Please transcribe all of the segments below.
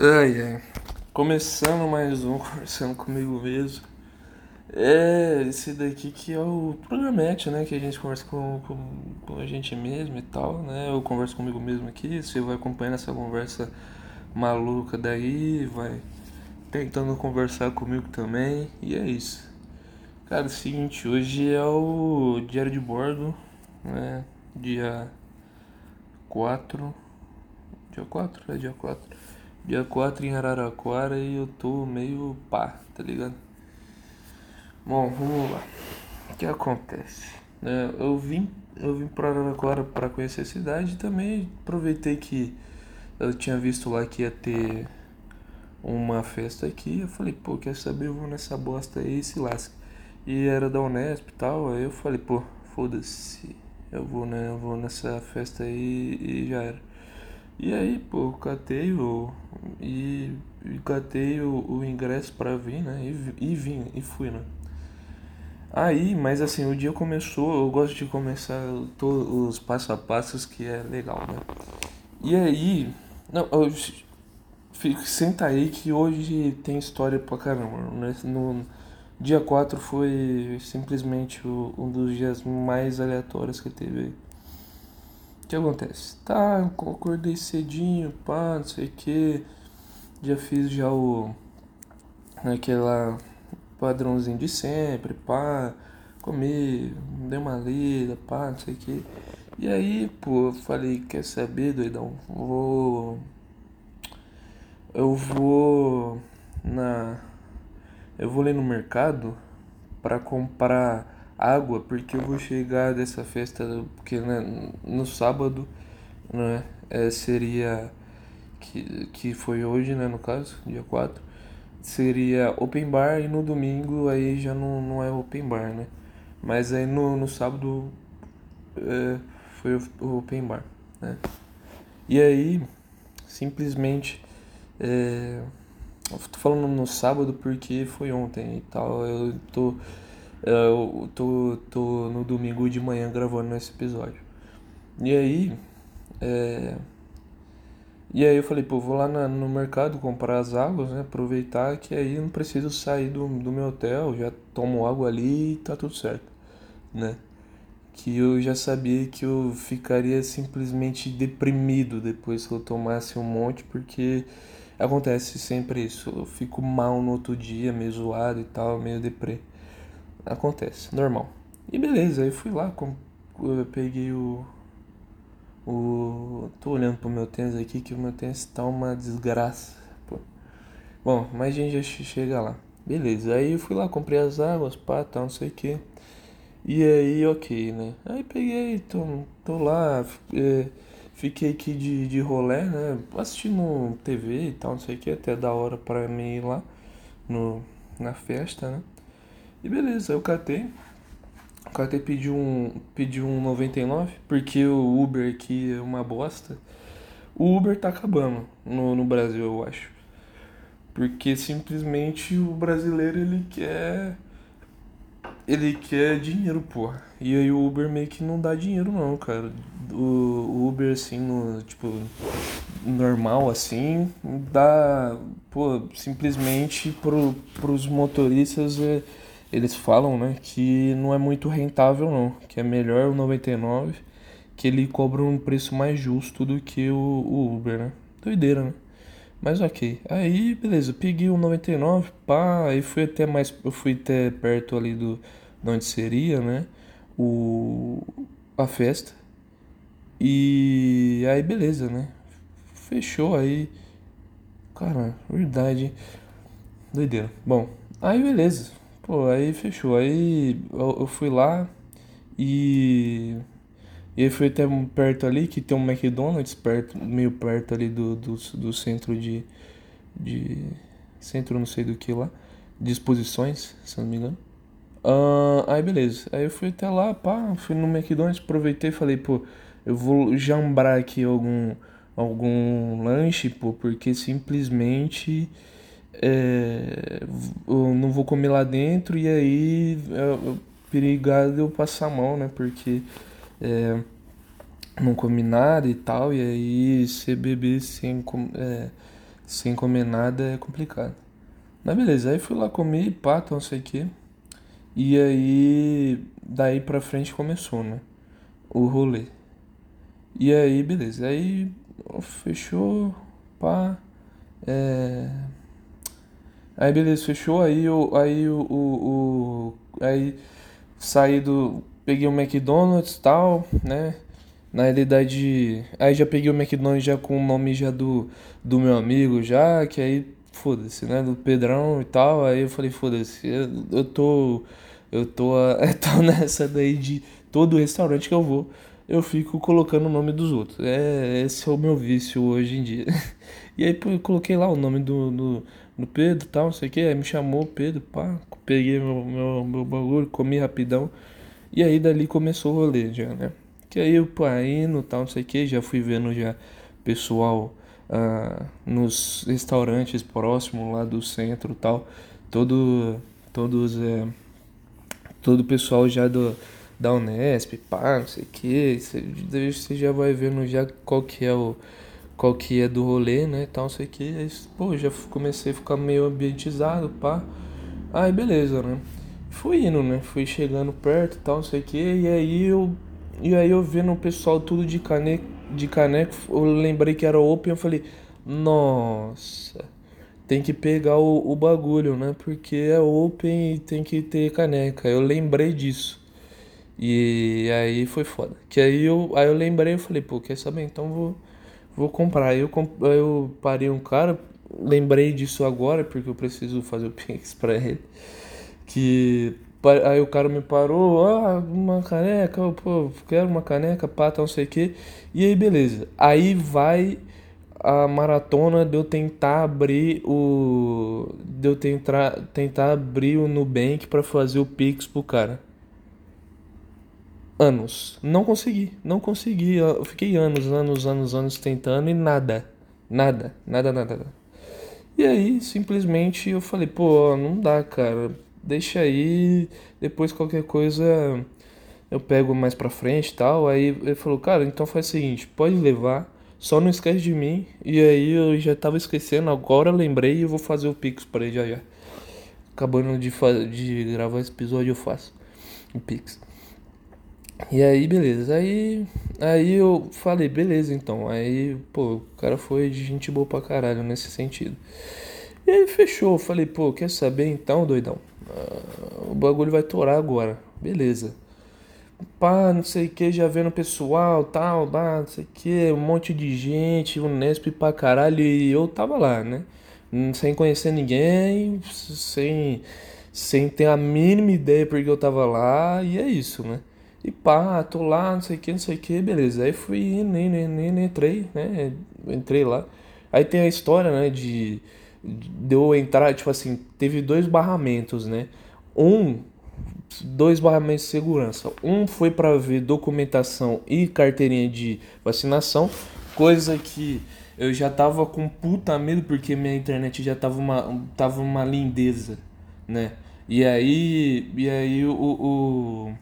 Ai, ai. Começando mais um Conversando Comigo Mesmo. É esse daqui que é o programete, né? Que a gente conversa com, com, com, a gente mesmo e tal, né? Eu converso comigo mesmo aqui, você vai acompanhando essa conversa maluca daí, vai tentando conversar comigo também, e é isso. Cara, é o seguinte, hoje é o diário de bordo, né? Dia 4. Dia 4? É dia 4 Dia 4 em Araraquara e eu tô meio pá, tá ligado? Bom, vamos lá. O que acontece? É, eu vim eu vim para Araraquara para conhecer a cidade e também aproveitei que eu tinha visto lá que ia ter uma festa aqui. Eu falei, pô, quer saber? Eu vou nessa bosta aí e se lasca. E era da Unesp e tal. Aí eu falei, pô, foda-se. Eu vou, né, eu vou nessa festa aí e já era. E aí, pô, catei o. E, e catei o, o ingresso pra vir, né? E, e vim, e fui, né? Aí, mas assim, o dia começou, eu gosto de começar todos os passo a passos que é legal, né? E aí, não, eu, fico, senta aí que hoje tem história pra caramba, né? No dia 4 foi simplesmente o, um dos dias mais aleatórios que teve aí que acontece? Tá, acordei cedinho, pá, não sei o que. Já fiz já o. aquela padrãozinho de sempre, pá, comi, dei uma lida, pá, não sei o que. E aí, pô, eu falei, quer saber, doidão? Vou. Eu vou na. Eu vou ler no mercado para comprar água, porque eu vou chegar dessa festa, porque né, no sábado, né, é, seria, que, que foi hoje, né, no caso, dia 4, seria open bar e no domingo aí já não, não é open bar, né, mas aí no, no sábado é, foi o open bar, né, e aí, simplesmente, é, eu tô falando no sábado porque foi ontem e tal, eu tô eu tô, tô no domingo de manhã gravando esse episódio. E aí. É... E aí eu falei, pô, vou lá na, no mercado comprar as águas, né? Aproveitar que aí eu não preciso sair do, do meu hotel, já tomo água ali e tá tudo certo, né? Que eu já sabia que eu ficaria simplesmente deprimido depois que eu tomasse um monte, porque acontece sempre isso. Eu fico mal no outro dia, meio zoado e tal, meio deprê. Acontece, normal. E beleza, aí fui lá, com, eu peguei o. O. Tô olhando pro meu tênis aqui que o meu tênis tá uma desgraça. Pô. Bom, mas a gente já chega lá. Beleza, aí eu fui lá, comprei as águas, pá, tal, não sei o que. E aí, ok, né? Aí peguei, tô, tô lá, é, fiquei aqui de, de rolé, né? Assistindo TV e tal, não sei o que, até da hora pra mim ir lá no, na festa, né? E beleza, eu catei. O catei pediu um, pediu um 99, porque o Uber aqui é uma bosta. O Uber tá acabando no, no Brasil, eu acho. Porque simplesmente o brasileiro ele quer. Ele quer dinheiro, porra. E aí o Uber meio que não dá dinheiro não, cara. O, Uber assim, no, tipo, normal assim, dá, pô, simplesmente pro, pros motoristas é eles falam, né, que não é muito rentável não, que é melhor o 99, que ele cobra um preço mais justo do que o, o Uber, né? Doideira, né? Mas ok. Aí, beleza, peguei o 99, pá, aí fui até mais, eu fui até perto ali do de onde seria, né? O a festa. E aí beleza, né? Fechou aí. Cara, verdade. Doideira. Bom, aí beleza. Pô, aí fechou. Aí eu, fui lá e. E aí fui até perto ali, que tem um McDonald's perto, meio perto ali do, do, do centro de, de. Centro não sei do que lá. De exposições, se não me engano. Uh, aí beleza. Aí eu fui até lá, pá, fui no McDonald's, aproveitei e falei, pô, eu vou jambrar aqui algum, algum lanche, pô, porque simplesmente é, eu não vou comer lá dentro e aí é, perigado eu passar mal, né? Porque é, não comi nada e tal, e aí você beber sem, é, sem comer nada é complicado. Mas beleza, aí fui lá comer, pá, não sei o que. E aí, daí pra frente começou, né? O rolê. E aí, beleza. Aí, fechou, pá. É... Aí, beleza, fechou. Aí, eu, aí, o, o, o, aí saí do. Peguei o McDonald's e tal, né? Na realidade, aí já peguei o McDonald's já com o nome já do, do meu amigo já, que aí, foda-se, né? Do Pedrão e tal. Aí eu falei, foda-se, eu, eu tô. Eu tô, eu tô nessa daí de todo restaurante que eu vou, eu fico colocando o nome dos outros. É, esse é o meu vício hoje em dia. E aí eu coloquei lá o nome do, do, do Pedro tal, não sei o que. Aí me chamou Pedro, pá, peguei meu, meu, meu bagulho, comi rapidão. E aí dali começou o rolê já, né? Que aí eu pá, indo tal, não sei o que, já fui vendo já pessoal ah, nos restaurantes próximos lá do centro tal. Todo, todos, é, todo o pessoal já do, da Unesp, pá, não sei o que. Você já vai vendo já qual que é o qual que é do rolê, né, tal, não sei o que. Aí, pô, já comecei a ficar meio ambientizado, pá. Aí, beleza, né. Fui indo, né, fui chegando perto tal, não sei o que. E aí eu, e aí eu vendo o pessoal tudo de caneco, de caneco, eu lembrei que era open, eu falei, nossa, tem que pegar o, o bagulho, né, porque é open e tem que ter caneca. Eu lembrei disso. E aí foi foda. Que aí eu, aí eu lembrei, eu falei, pô, quer saber? Então vou vou comprar. Eu, eu parei um cara, lembrei disso agora, porque eu preciso fazer o Pix pra ele. Que aí o cara me parou, ah, uma caneca, pô, quero uma caneca, pata, não sei o que. E aí, beleza. Aí vai a maratona de eu tentar abrir o. de eu tentar, tentar abrir o Nubank para fazer o Pix pro cara anos. Não consegui, não consegui. Eu fiquei anos, anos, anos, anos tentando e nada. Nada, nada, nada. nada. E aí, simplesmente eu falei, pô, não dá, cara. Deixa aí, depois qualquer coisa eu pego mais pra frente e tal. Aí ele falou, cara, então faz o seguinte, pode levar, só não esquece de mim. E aí eu já tava esquecendo, agora lembrei e eu vou fazer o Pix pra ele já já. Acabando de, de gravar esse episódio eu faço o Pix. E aí, beleza. Aí, aí eu falei, beleza, então. Aí, pô, o cara foi de gente boa pra caralho nesse sentido. E aí fechou. Eu falei, pô, quer saber então, doidão? Ah, o bagulho vai torar agora. Beleza. Pá, não sei o que, já vendo o pessoal, tal, pá, não sei o que, um monte de gente, o Nesp pra caralho, e eu tava lá, né? Sem conhecer ninguém, sem, sem ter a mínima ideia porque eu tava lá, e é isso, né? E pá, tô lá, não sei o que, não sei o que, beleza. Aí fui nem nem nem entrei, né? Entrei lá. Aí tem a história, né, de, de eu entrar, tipo assim, teve dois barramentos, né? Um, dois barramentos de segurança. Um foi para ver documentação e carteirinha de vacinação, coisa que eu já tava com puta medo porque minha internet já tava uma, tava uma lindeza, né? E aí, e aí o, o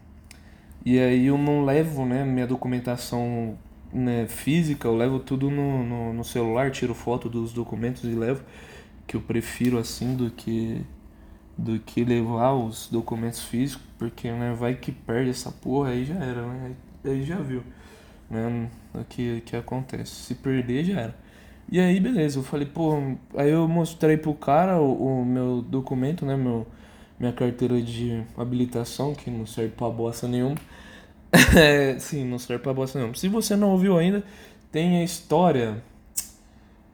e aí eu não levo, né, minha documentação né, física, eu levo tudo no, no, no, celular, tiro foto dos documentos e levo, que eu prefiro assim do que do que levar os documentos físicos, porque né, vai que perde essa porra, aí já era, né? Aí já viu, né? O que, que acontece. Se perder já era. E aí beleza, eu falei, pô, aí eu mostrei pro cara o, o meu documento, né, meu minha carteira de habilitação, que não serve pra bosta nenhuma. Sim, não serve pra bosta nenhuma. Se você não ouviu ainda, tem a história.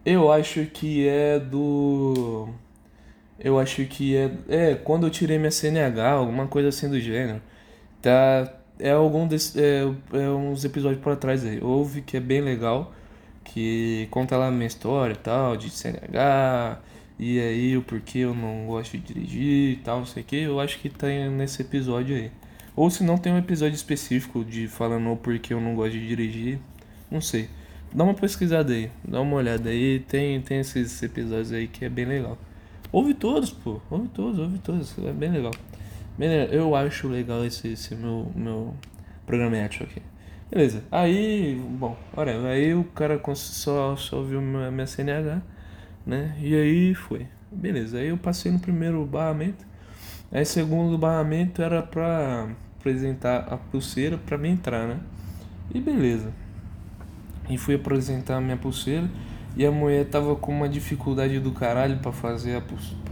Eu acho que é do. Eu acho que é. É, quando eu tirei minha CNH, alguma coisa assim do gênero. Tá. É algum desses. É, é uns episódios para trás aí. Ouve que é bem legal. Que conta lá a minha história e tal, de CNH e aí o porquê eu não gosto de dirigir e tal, não sei o que, eu acho que tá nesse episódio aí. Ou se não tem um episódio específico de falando o porquê eu não gosto de dirigir, não sei. Dá uma pesquisada aí, dá uma olhada aí, tem, tem esses episódios aí que é bem legal. Ouve todos, pô, ouve todos, ouve todos, é bem legal. Bem legal. Eu acho legal esse, esse meu, meu programático aqui. Beleza, aí, bom, olha, aí o cara só, só viu minha CNH né? E aí foi. Beleza, aí eu passei no primeiro barramento. Aí segundo barramento era pra apresentar a pulseira pra me entrar, né? E beleza. E fui apresentar a minha pulseira e a mulher tava com uma dificuldade do caralho pra fazer a pulseira.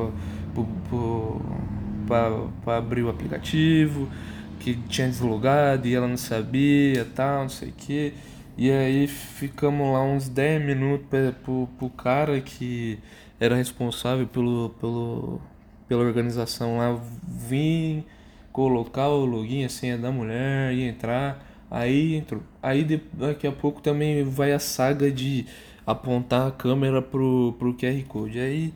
Pra, abrir o aplicativo, que tinha deslogado e ela não sabia, tal, não sei o que. E aí ficamos lá uns 10 minutos pro, pro cara que era responsável pelo, pelo, pela organização lá vir colocar o login, a senha da mulher e entrar. Aí entrou. Aí daqui a pouco também vai a saga de apontar a câmera pro, pro QR Code. Aí,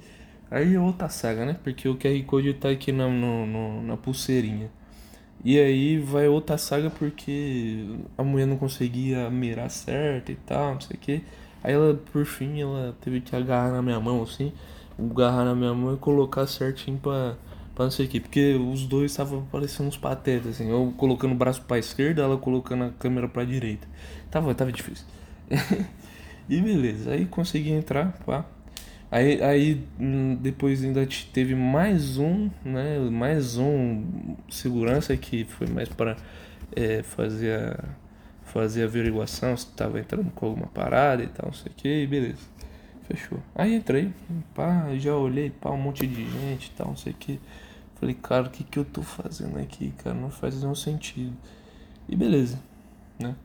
aí é outra saga, né? Porque o QR Code tá aqui na, no, no, na pulseirinha. E aí vai outra saga porque a mulher não conseguia mirar certo e tal, não sei o que. Aí ela, por fim, ela teve que agarrar na minha mão assim, agarrar na minha mão e colocar certinho pra, pra não sei o que. Porque os dois estavam parecendo uns patetas, assim. Eu colocando o braço pra esquerda, ela colocando a câmera pra direita. Tava, tava difícil. e beleza, aí consegui entrar, pá. Aí, aí hum, depois ainda teve mais um, né? Mais um segurança que foi mais para é, fazer, a, fazer a averiguação se estava entrando com alguma parada e tal, não sei o que, beleza. Fechou. Aí entrei, pá, já olhei, pá, um monte de gente e tal, não sei o que. Falei, cara, o que, que eu tô fazendo aqui, cara? Não faz nenhum sentido. E beleza, né?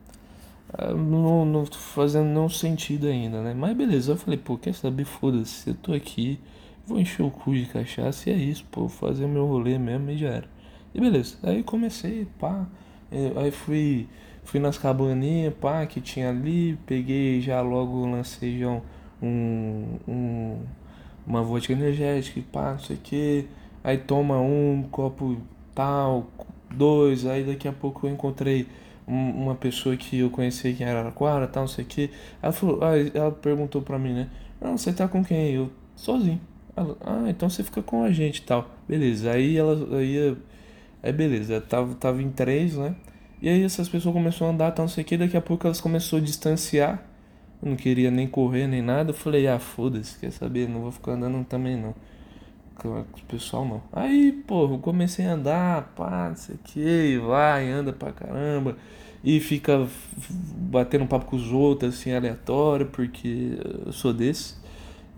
Ah, não, não fazendo nenhum sentido ainda, né? Mas beleza, eu falei, pô, quer saber? Foda-se, eu tô aqui, vou encher o cu de cachaça e é isso, pô, fazer meu rolê mesmo e já era. E beleza, aí comecei, pá, é, aí fui, fui nas cabaninhas, pá, que tinha ali, peguei já logo, lancei já um, um uma vodka energética, pá, não sei o que, aí toma um copo tal, dois, aí daqui a pouco eu encontrei uma pessoa que eu conheci aqui em Araraquara, tal, não sei o que. Ela falou, ah, ela perguntou pra mim, né? Não, você tá com quem? Eu, sozinho. Ela, ah, então você fica com a gente tal. Beleza. Aí ela aí, aí beleza, tava, tava em três, né? E aí essas pessoas começaram a andar, tal, não sei o que, daqui a pouco elas começaram a distanciar. Eu não queria nem correr nem nada. Eu falei, ah, foda-se, quer saber? Não vou ficar andando também não. Com o pessoal não. Aí, pô, eu comecei a andar, pá, não sei o que, vai, anda pra caramba e fica batendo papo com os outros, assim, aleatório, porque eu sou desse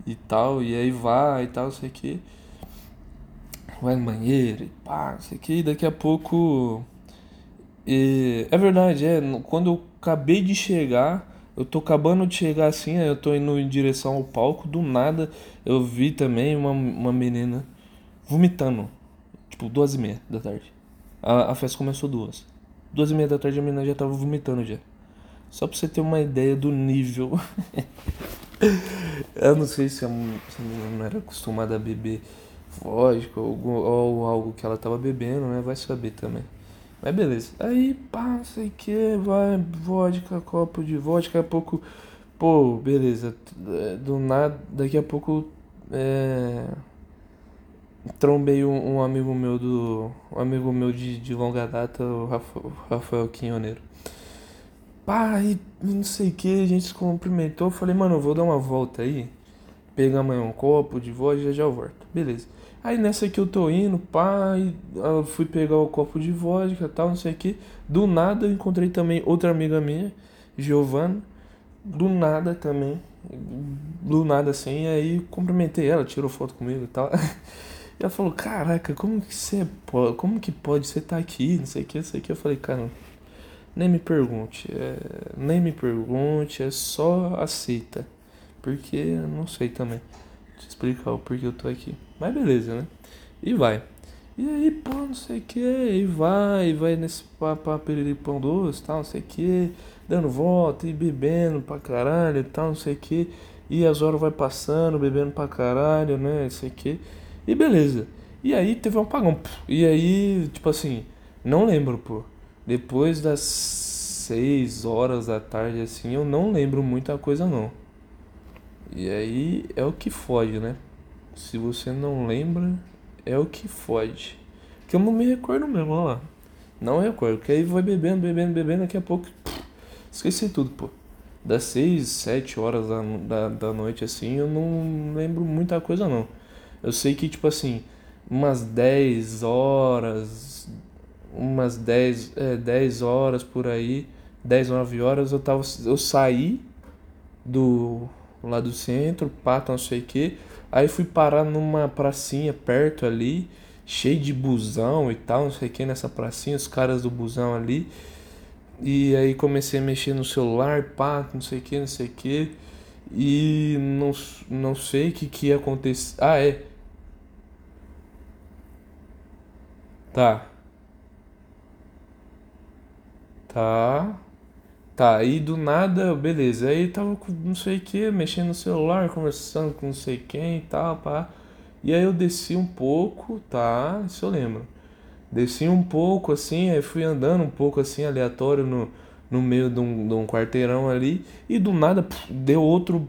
e tal, e aí vai e tal, sei que. Vai no banheiro e pá, sei que, e daqui a pouco. E, é verdade, é, quando eu acabei de chegar, eu tô acabando de chegar assim, eu tô indo em direção ao palco, do nada eu vi também uma, uma menina vomitando, tipo, duas e meia da tarde. A, a festa começou duas. Duas e meia da tarde a menina já tava vomitando já. Só pra você ter uma ideia do nível. eu não sei se a, menina não era acostumada a beber vodka ou, ou, algo que ela tava bebendo, né? Vai saber também. Mas beleza. Aí, pá, não sei o que, vai, vodka, copo de vodka, daqui a pouco. Pô, beleza. Do nada, daqui a pouco. É trombei um, um, amigo meu do. Um amigo meu de, de longa data, o Rafael, Quinhoneiro. Pá, e não sei o que, a gente se cumprimentou. Falei, mano, eu vou dar uma volta aí. Pegar amanhã um copo de vodka já já eu volto. Beleza. Aí nessa que eu tô indo, pá, eu fui pegar o copo de vodka tal, não sei o que. Do nada eu encontrei também outra amiga minha, Giovana. Do nada também. Do nada assim. Aí cumprimentei ela, tirou foto comigo e tal. ela falou, caraca, como que você pode, como que pode você tá aqui, não sei o que, não sei o que. Eu falei, cara, nem me pergunte, é, nem me pergunte, é só aceita. Porque eu não sei também te explicar o porquê eu tô aqui. Mas beleza, né? E vai. E aí, pô, não sei o que, e vai, e vai nesse papo pão doce, tal, não sei o que, dando volta e bebendo pra caralho tal, não sei o que. E as horas vai passando, bebendo pra caralho, né, não sei o que. E beleza. E aí teve um apagão. E aí, tipo assim, não lembro, pô. Depois das 6 horas da tarde, assim, eu não lembro muita coisa, não. E aí é o que fode, né? Se você não lembra, é o que fode. Que eu não me recordo mesmo, olha lá. Não recordo. Que aí vai bebendo, bebendo, bebendo, daqui a pouco. Esqueci tudo, pô. das 6, 7 horas da, da, da noite, assim, eu não lembro muita coisa, não. Eu sei que, tipo assim, umas 10 horas, umas 10, é, 10 horas por aí, 10, 9 horas, eu, tava, eu saí do lá do centro, pá, não sei o que. Aí fui parar numa pracinha perto ali, cheio de busão e tal, não sei o que, nessa pracinha, os caras do busão ali. E aí comecei a mexer no celular, pá, não sei o que, não sei o que. E não, não sei o que, que ia acontecer. Ah, é. Tá. Tá. Tá, aí do nada, beleza. Aí tava com não sei o que, mexendo no celular, conversando com não sei quem e tal, pá. E aí eu desci um pouco, tá? Isso eu lembro. Desci um pouco assim, aí fui andando um pouco assim, aleatório no, no meio de um, de um quarteirão ali. E do nada pff, deu outro,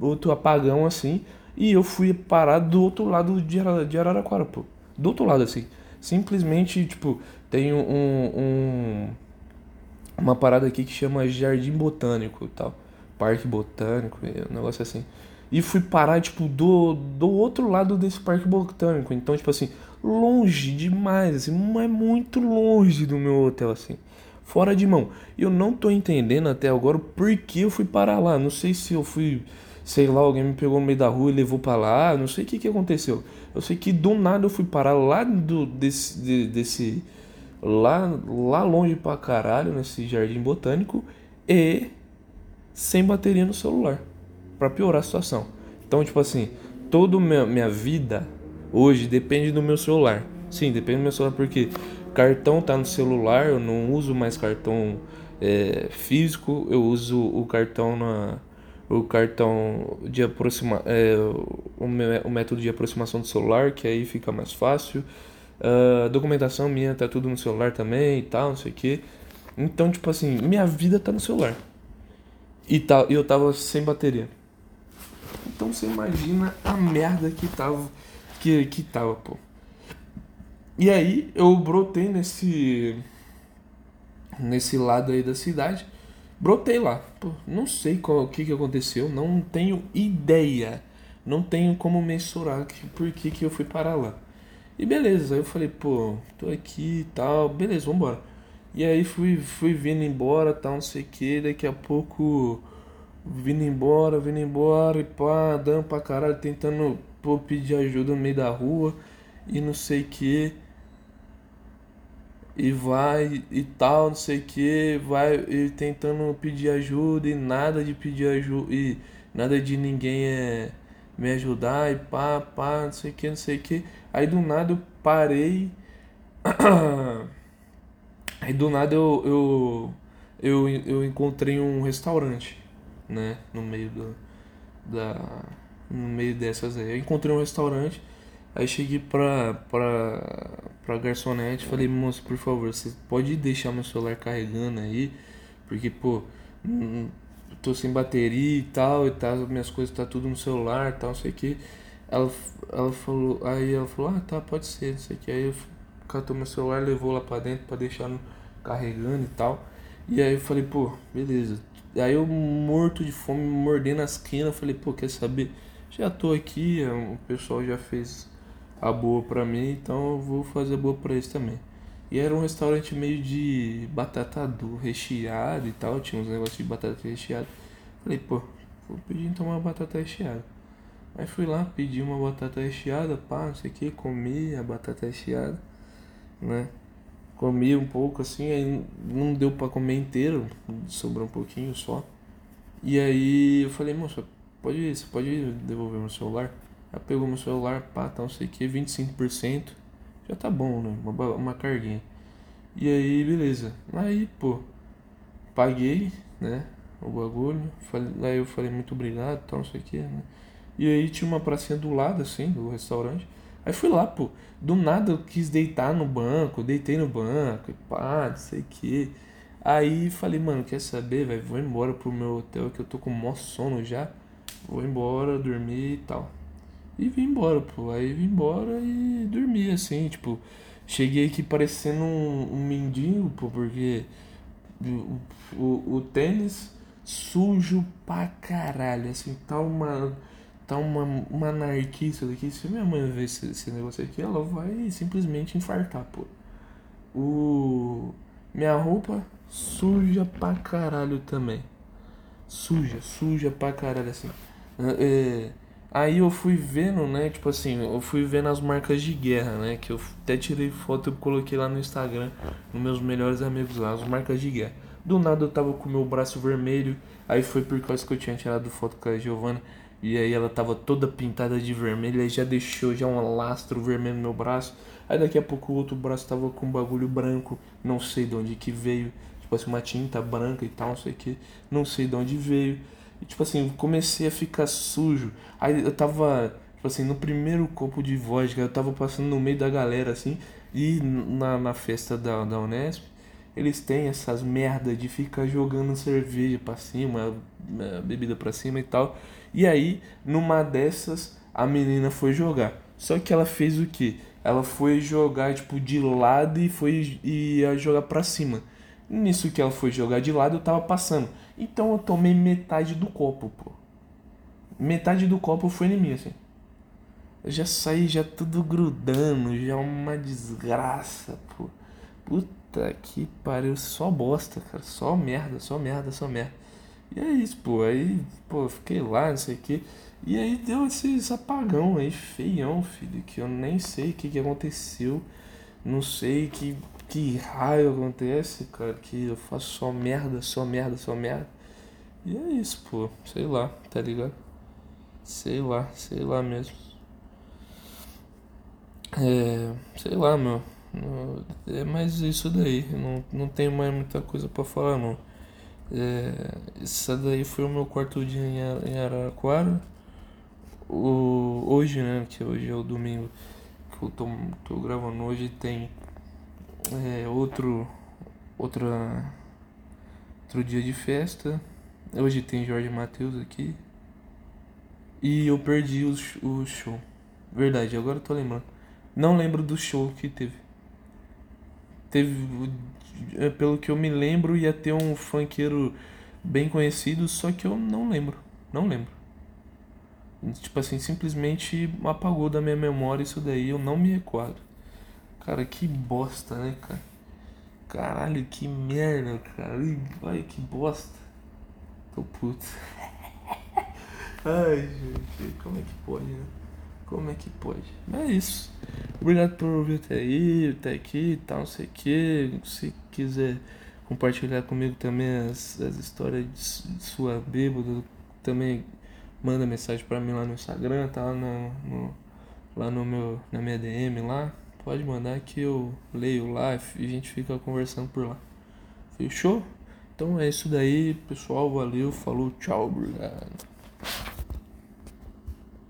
outro apagão assim. E eu fui parar do outro lado de, de Araraquara, pô. Do outro lado assim. Simplesmente, tipo, tem um, um uma parada aqui que chama Jardim Botânico e tal. Parque Botânico, um negócio assim. E fui parar, tipo, do, do outro lado desse parque botânico. Então, tipo assim, longe demais, assim, é muito longe do meu hotel, assim. Fora de mão. Eu não tô entendendo até agora por que eu fui parar lá. Não sei se eu fui, sei lá, alguém me pegou no meio da rua e levou para lá. Não sei o que que aconteceu. Eu sei que do nada eu fui parar lá do, desse, de, desse lá, lá longe pra caralho, nesse jardim botânico, e sem bateria no celular, para piorar a situação. Então, tipo assim, toda minha, minha vida hoje depende do meu celular. Sim, depende do meu celular, porque cartão tá no celular, eu não uso mais cartão é, físico, eu uso o cartão na o cartão de aproxima é, o, o método de aproximação do celular, que aí fica mais fácil. Uh, documentação minha tá tudo no celular também e tal, não sei o que. Então, tipo assim, minha vida tá no celular. E tá, eu tava sem bateria. Então você imagina a merda que tava. Que, que tava, pô. E aí eu brotei nesse. Nesse lado aí da cidade. Brotei lá. Pô, não sei qual, o que, que aconteceu. Não tenho ideia. Não tenho como mensurar que, por que, que eu fui parar lá. E beleza, aí eu falei, pô, tô aqui e tal, beleza, vambora. E aí fui, fui vindo embora, tal, não sei o que, daqui a pouco vindo embora, vindo embora, e pá, dando pra caralho, tentando pô, pedir ajuda no meio da rua e não sei o que. E vai e tal, não sei o que, vai e tentando pedir ajuda e nada de pedir ajuda e nada de ninguém é me ajudar e pá, pá, não sei o que, não sei o que. Aí do nada eu parei. Aí do nada eu, eu, eu, eu encontrei um restaurante, né? No meio do, da. No meio dessas aí. Eu encontrei um restaurante. Aí cheguei pra, pra, pra garçonete falei, moço, por favor, você pode deixar meu celular carregando aí? Porque, pô, tô sem bateria e tal, e tal, minhas coisas tá tudo no celular e tal, não sei o que. Ela, ela falou, aí ela falou, ah tá, pode ser, não sei o que. Aí eu catou meu celular, levou lá pra dentro pra deixar no, carregando e tal. E aí eu falei, pô, beleza. Aí eu morto de fome, mordendo as quinas, falei, pô, quer saber? Já tô aqui, é, o pessoal já fez a boa pra mim, então eu vou fazer a boa pra eles também. E era um restaurante meio de batata do recheado e tal, tinha uns negócios de batata recheada. Falei, pô, vou pedir então uma batata recheada. Aí fui lá, pedi uma batata recheada, pá, não sei o que, comi a batata recheada, né? Comi um pouco assim, aí não deu pra comer inteiro, sobrou um pouquinho só. E aí eu falei, moça, pode, você pode devolver meu celular? Ela pegou meu celular, pá, tá, não sei o que, 25%, já tá bom, né? Uma, uma carguinha. E aí, beleza. Aí, pô, paguei, né? O bagulho. Falei, aí eu falei muito obrigado, tal, não sei o que, né? E aí tinha uma pracinha do lado, assim, do restaurante. Aí fui lá, pô. Do nada eu quis deitar no banco, deitei no banco, e pá, não sei o que. Aí falei, mano, quer saber, velho? Vou embora pro meu hotel que eu tô com mó sono já. Vou embora, dormir e tal. E vim embora, pô. Aí vim embora e dormi, assim, tipo. Cheguei aqui parecendo um, um mendigo, pô, porque o, o, o tênis sujo pra caralho, assim, tá uma tá uma, uma anarquia isso daqui. Se minha mãe ver esse, esse negócio aqui, ela vai simplesmente infartar, pô. O minha roupa suja pra caralho também. Suja, suja pra caralho assim. É, aí eu fui vendo, né? Tipo assim, eu fui vendo as marcas de guerra, né? Que eu até tirei foto e coloquei lá no Instagram, nos meus melhores amigos lá, as marcas de guerra. Do nada eu tava com o meu braço vermelho, aí foi por causa que eu tinha tirado foto com a Giovana. E aí ela tava toda pintada de vermelho, aí já deixou já um lastro vermelho no meu braço. Aí daqui a pouco o outro braço tava com um bagulho branco, não sei de onde que veio, tipo assim, uma tinta branca e tal, não sei o que, não sei de onde veio. E tipo assim, comecei a ficar sujo. Aí eu tava, tipo assim, no primeiro copo de vodka, eu tava passando no meio da galera assim, e na, na festa da, da Unesp, eles têm essas merda de ficar jogando cerveja pra cima, é, bebida pra cima e tal. E aí, numa dessas, a menina foi jogar. Só que ela fez o que? Ela foi jogar tipo de lado e foi e ia jogar pra cima. Nisso que ela foi jogar de lado, eu tava passando. Então eu tomei metade do copo, pô. Metade do copo foi em mim, assim. Eu já saí já tudo grudando, já uma desgraça, pô. Puta que pariu, só bosta, cara. Só merda, só merda, só merda. E é isso, pô. Aí, pô, fiquei lá, não sei o que. E aí deu esse apagão aí, feião, filho. Que eu nem sei o que, que aconteceu. Não sei que, que raio acontece, cara. Que eu faço só merda, só merda, só merda. E é isso, pô. Sei lá, tá ligado? Sei lá, sei lá mesmo. É. Sei lá, meu. É mais isso daí. Não, não tenho mais muita coisa para falar, não. É, essa daí foi o meu quarto dia em Araraquara. O, hoje, né? Que hoje é o domingo que eu tô, gravando hoje, tem é, outro, outra, outro dia de festa. Hoje tem Jorge Matheus aqui. E eu perdi o, o show. Verdade, agora eu tô lembrando. Não lembro do show que teve. Teve é, pelo que eu me lembro, ia ter um funkeiro bem conhecido, só que eu não lembro. Não lembro. Tipo assim, simplesmente apagou da minha memória isso daí, eu não me recordo. Cara, que bosta, né, cara? Caralho, que merda, cara. Ai, que bosta. Tô puto. Ai, gente, como é que pode, né? Como é que pode? Mas é isso. Obrigado por ouvir até aí, até aqui e tal, não sei o que. Se quiser compartilhar comigo também as, as histórias de sua bêbada, também manda mensagem para mim lá no Instagram, tá lá no, no, lá no meu, na minha DM lá. Pode mandar que eu leio lá e a gente fica conversando por lá. Fechou? Então é isso daí, pessoal. Valeu, falou, tchau, obrigado.